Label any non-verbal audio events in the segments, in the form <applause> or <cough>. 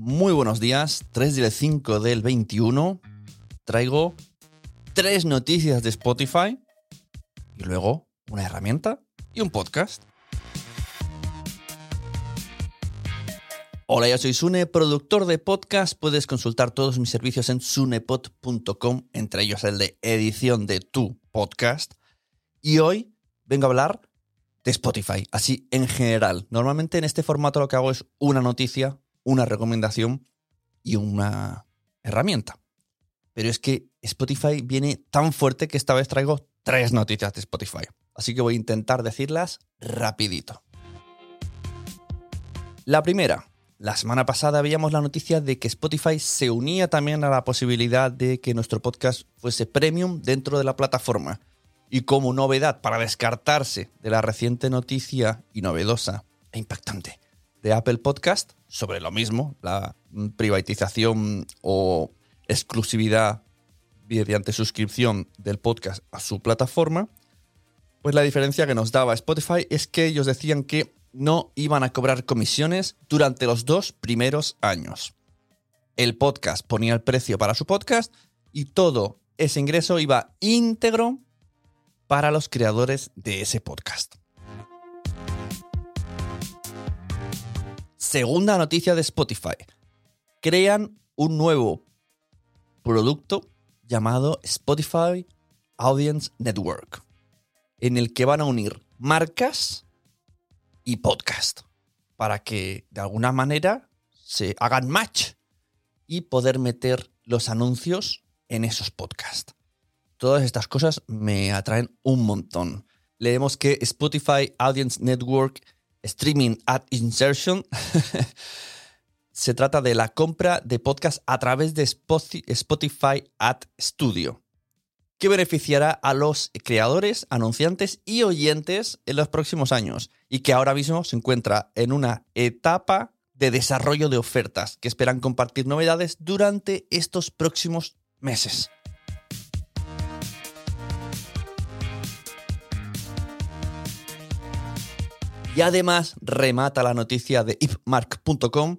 Muy buenos días, 3 del 5 del 21. Traigo tres noticias de Spotify y luego una herramienta y un podcast. Hola, yo soy Sune, productor de podcast. Puedes consultar todos mis servicios en sunepod.com, entre ellos el de edición de tu podcast. Y hoy vengo a hablar de Spotify, así en general. Normalmente en este formato lo que hago es una noticia, una recomendación y una herramienta. Pero es que Spotify viene tan fuerte que esta vez traigo tres noticias de Spotify. Así que voy a intentar decirlas rapidito. La primera, la semana pasada veíamos la noticia de que Spotify se unía también a la posibilidad de que nuestro podcast fuese premium dentro de la plataforma. Y como novedad para descartarse de la reciente noticia y novedosa e impactante de Apple Podcast sobre lo mismo, la privatización o exclusividad mediante suscripción del podcast a su plataforma, pues la diferencia que nos daba Spotify es que ellos decían que no iban a cobrar comisiones durante los dos primeros años. El podcast ponía el precio para su podcast y todo ese ingreso iba íntegro para los creadores de ese podcast. Segunda noticia de Spotify. Crean un nuevo producto llamado Spotify Audience Network, en el que van a unir marcas y podcast para que de alguna manera se hagan match y poder meter los anuncios en esos podcasts. Todas estas cosas me atraen un montón. Leemos que Spotify Audience Network Streaming Ad Insertion <laughs> se trata de la compra de podcast a través de Spotify Ad Studio, que beneficiará a los creadores, anunciantes y oyentes en los próximos años y que ahora mismo se encuentra en una etapa de desarrollo de ofertas que esperan compartir novedades durante estos próximos meses. Y además remata la noticia de ipmark.com.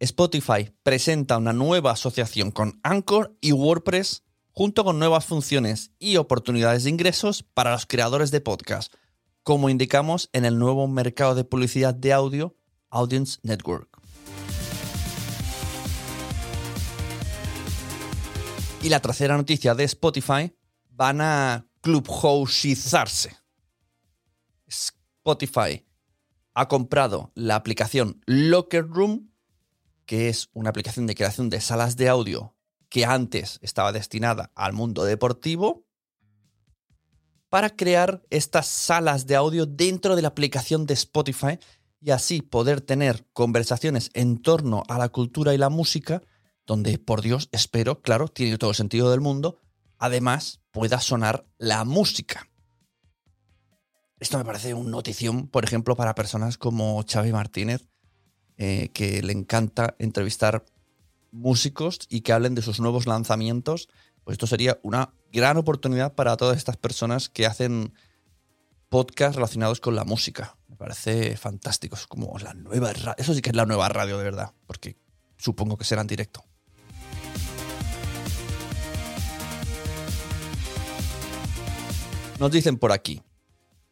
Spotify presenta una nueva asociación con Anchor y WordPress junto con nuevas funciones y oportunidades de ingresos para los creadores de podcast, como indicamos en el nuevo mercado de publicidad de audio, Audience Network. Y la tercera noticia de Spotify van a clubhouseizarse. Spotify ha comprado la aplicación Locker Room, que es una aplicación de creación de salas de audio que antes estaba destinada al mundo deportivo, para crear estas salas de audio dentro de la aplicación de Spotify y así poder tener conversaciones en torno a la cultura y la música, donde, por Dios, espero, claro, tiene todo el sentido del mundo, además pueda sonar la música. Esto me parece una notición, por ejemplo, para personas como Xavi Martínez, eh, que le encanta entrevistar músicos y que hablen de sus nuevos lanzamientos. Pues esto sería una gran oportunidad para todas estas personas que hacen podcasts relacionados con la música. Me parece fantástico. Es como la nueva Eso sí que es la nueva radio de verdad, porque supongo que será en directo. Nos dicen por aquí.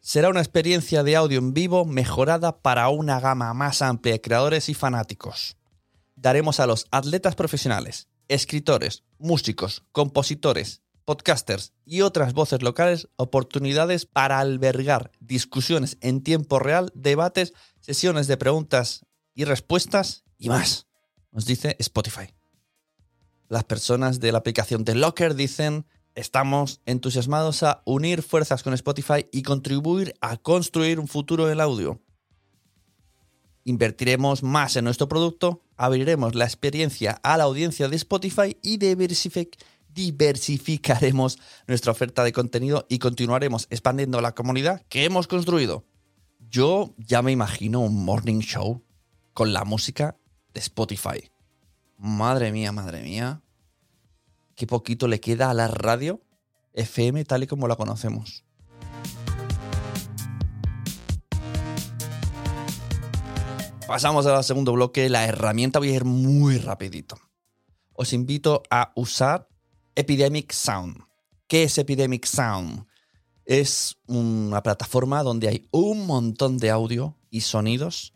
Será una experiencia de audio en vivo mejorada para una gama más amplia de creadores y fanáticos. Daremos a los atletas profesionales, escritores, músicos, compositores, podcasters y otras voces locales oportunidades para albergar discusiones en tiempo real, debates, sesiones de preguntas y respuestas y más, nos dice Spotify. Las personas de la aplicación de Locker dicen Estamos entusiasmados a unir fuerzas con Spotify y contribuir a construir un futuro del audio. Invertiremos más en nuestro producto, abriremos la experiencia a la audiencia de Spotify y diversificaremos nuestra oferta de contenido y continuaremos expandiendo la comunidad que hemos construido. Yo ya me imagino un morning show con la música de Spotify. Madre mía, madre mía qué poquito le queda a la radio FM tal y como la conocemos. Pasamos al segundo bloque, la herramienta voy a ir muy rapidito. Os invito a usar Epidemic Sound. ¿Qué es Epidemic Sound? Es una plataforma donde hay un montón de audio y sonidos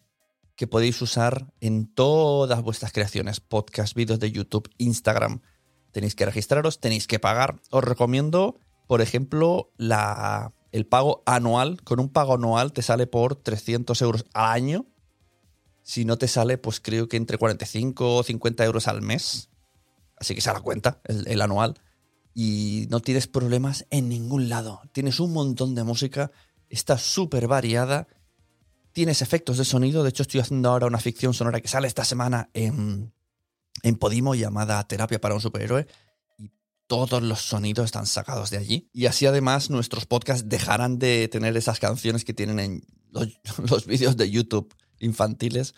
que podéis usar en todas vuestras creaciones, podcast, vídeos de YouTube, Instagram, tenéis que registraros, tenéis que pagar. Os recomiendo, por ejemplo, la, el pago anual. Con un pago anual te sale por 300 euros al año. Si no te sale, pues creo que entre 45 o 50 euros al mes. Así que se la cuenta, el, el anual. Y no tienes problemas en ningún lado. Tienes un montón de música, está súper variada. Tienes efectos de sonido. De hecho, estoy haciendo ahora una ficción sonora que sale esta semana en, en Podimo llamada Terapia para un Superhéroe y todos los sonidos están sacados de allí. Y así además nuestros podcasts dejarán de tener esas canciones que tienen en <laughs> los, vídeos de YouTube infantiles,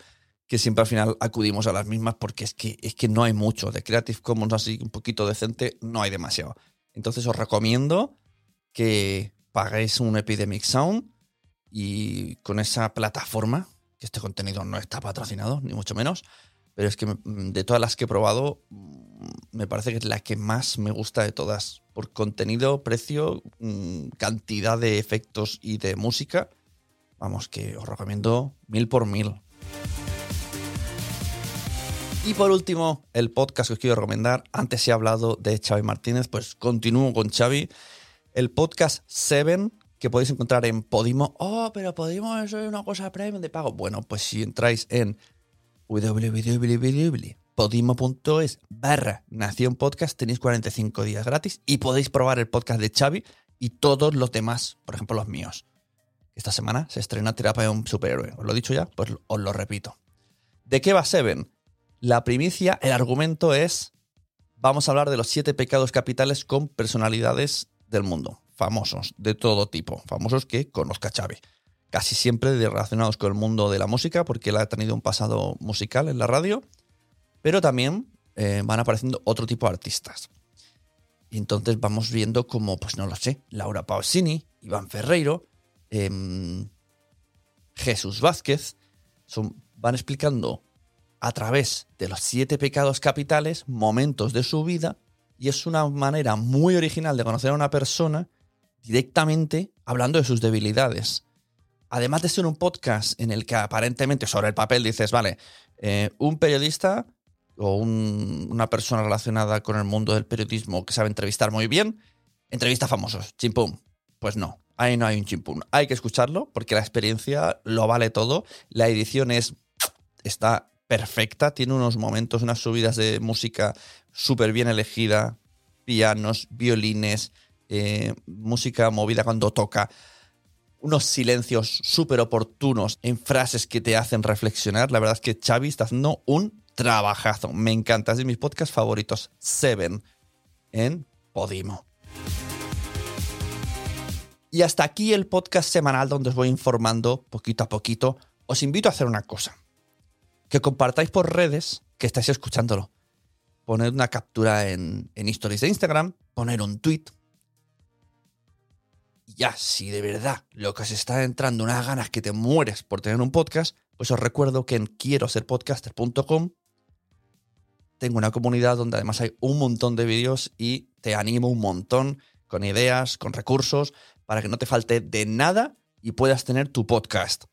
que siempre al final acudimos a las mismas porque es que, es que no hay mucho. De Creative Commons así un poquito decente, no hay demasiado. Entonces os recomiendo que paguéis un Epidemic Sound y con esa plataforma, que este contenido no está patrocinado, ni mucho menos, pero es que mm, de todas las que he probado, mm, me parece que es la que más me gusta de todas. Por contenido, precio, mm, cantidad de efectos y de música. Vamos, que os recomiendo mil por mil. Y por último, el podcast que os quiero recomendar. Antes he hablado de Xavi Martínez, pues continúo con Xavi. El podcast Seven, que podéis encontrar en Podimo. Oh, pero Podimo eso es una cosa premium de pago. Bueno, pues si entráis en www.podimo.es barra Nación Podcast tenéis 45 días gratis y podéis probar el podcast de Xavi y todos los demás, por ejemplo los míos. Esta semana se estrena Terapia de un Superhéroe. ¿Os lo he dicho ya? Pues os lo repito. ¿De qué va Seven? La primicia, el argumento es, vamos a hablar de los siete pecados capitales con personalidades del mundo, famosos, de todo tipo, famosos que conozca Xavi casi siempre relacionados con el mundo de la música, porque él ha tenido un pasado musical en la radio, pero también eh, van apareciendo otro tipo de artistas. Y entonces vamos viendo como, pues no lo sé, Laura Pausini, Iván Ferreiro, em, Jesús Vázquez, van explicando a través de los siete pecados capitales momentos de su vida y es una manera muy original de conocer a una persona directamente hablando de sus debilidades. Además de ser un podcast en el que aparentemente sobre el papel dices, vale, eh, un periodista o una persona relacionada con el mundo del periodismo que sabe entrevistar muy bien, entrevista famosos, chimpum. Pues no, ahí no hay un chimpum. Hay que escucharlo porque la experiencia lo vale todo. La edición es está perfecta, tiene unos momentos, unas subidas de música súper bien elegida, pianos, violines, eh, música movida cuando toca, unos silencios súper oportunos en frases que te hacen reflexionar. La verdad es que Xavi está haciendo un trabajazo. Me encanta, es de mis podcasts favoritos. Seven en Podimo. Y hasta aquí el podcast semanal donde os voy informando poquito a poquito. Os invito a hacer una cosa. Que compartáis por redes que estáis escuchándolo. Poner una captura en, en stories de Instagram, poner un tweet. Ya, si de verdad lo que os está entrando unas ganas que te mueres por tener un podcast, pues os recuerdo que en quiero ser podcaster.com tengo una comunidad donde además hay un montón de vídeos y te animo un montón con ideas, con recursos, para que no te falte de nada y puedas tener tu podcast.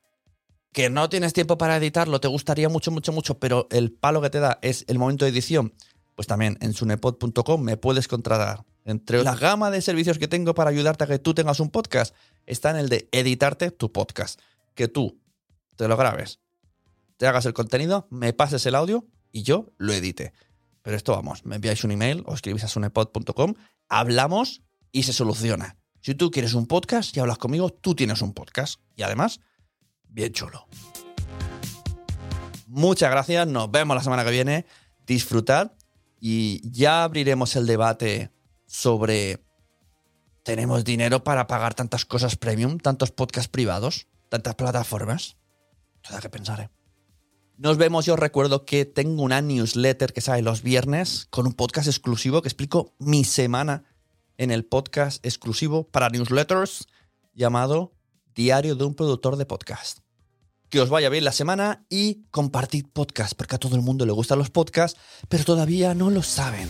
Que no tienes tiempo para editarlo, te gustaría mucho, mucho, mucho, pero el palo que te da es el momento de edición, pues también en sunepod.com me puedes contratar. Entre la gama de servicios que tengo para ayudarte a que tú tengas un podcast, está en el de editarte tu podcast. Que tú te lo grabes, te hagas el contenido, me pases el audio y yo lo edite. Pero esto vamos, me enviáis un email o escribís a sunepod.com, hablamos y se soluciona. Si tú quieres un podcast y hablas conmigo, tú tienes un podcast. Y además, bien chulo. Muchas gracias, nos vemos la semana que viene. Disfrutad y ya abriremos el debate sobre ¿tenemos dinero para pagar tantas cosas premium, tantos podcasts privados, tantas plataformas? Todo que pensar, ¿eh? Nos vemos, yo os recuerdo que tengo una newsletter que sale los viernes con un podcast exclusivo que explico mi semana en el podcast exclusivo para newsletters llamado Diario de un productor de podcast. Que os vaya bien la semana y compartid podcast, porque a todo el mundo le gustan los podcasts, pero todavía no lo saben.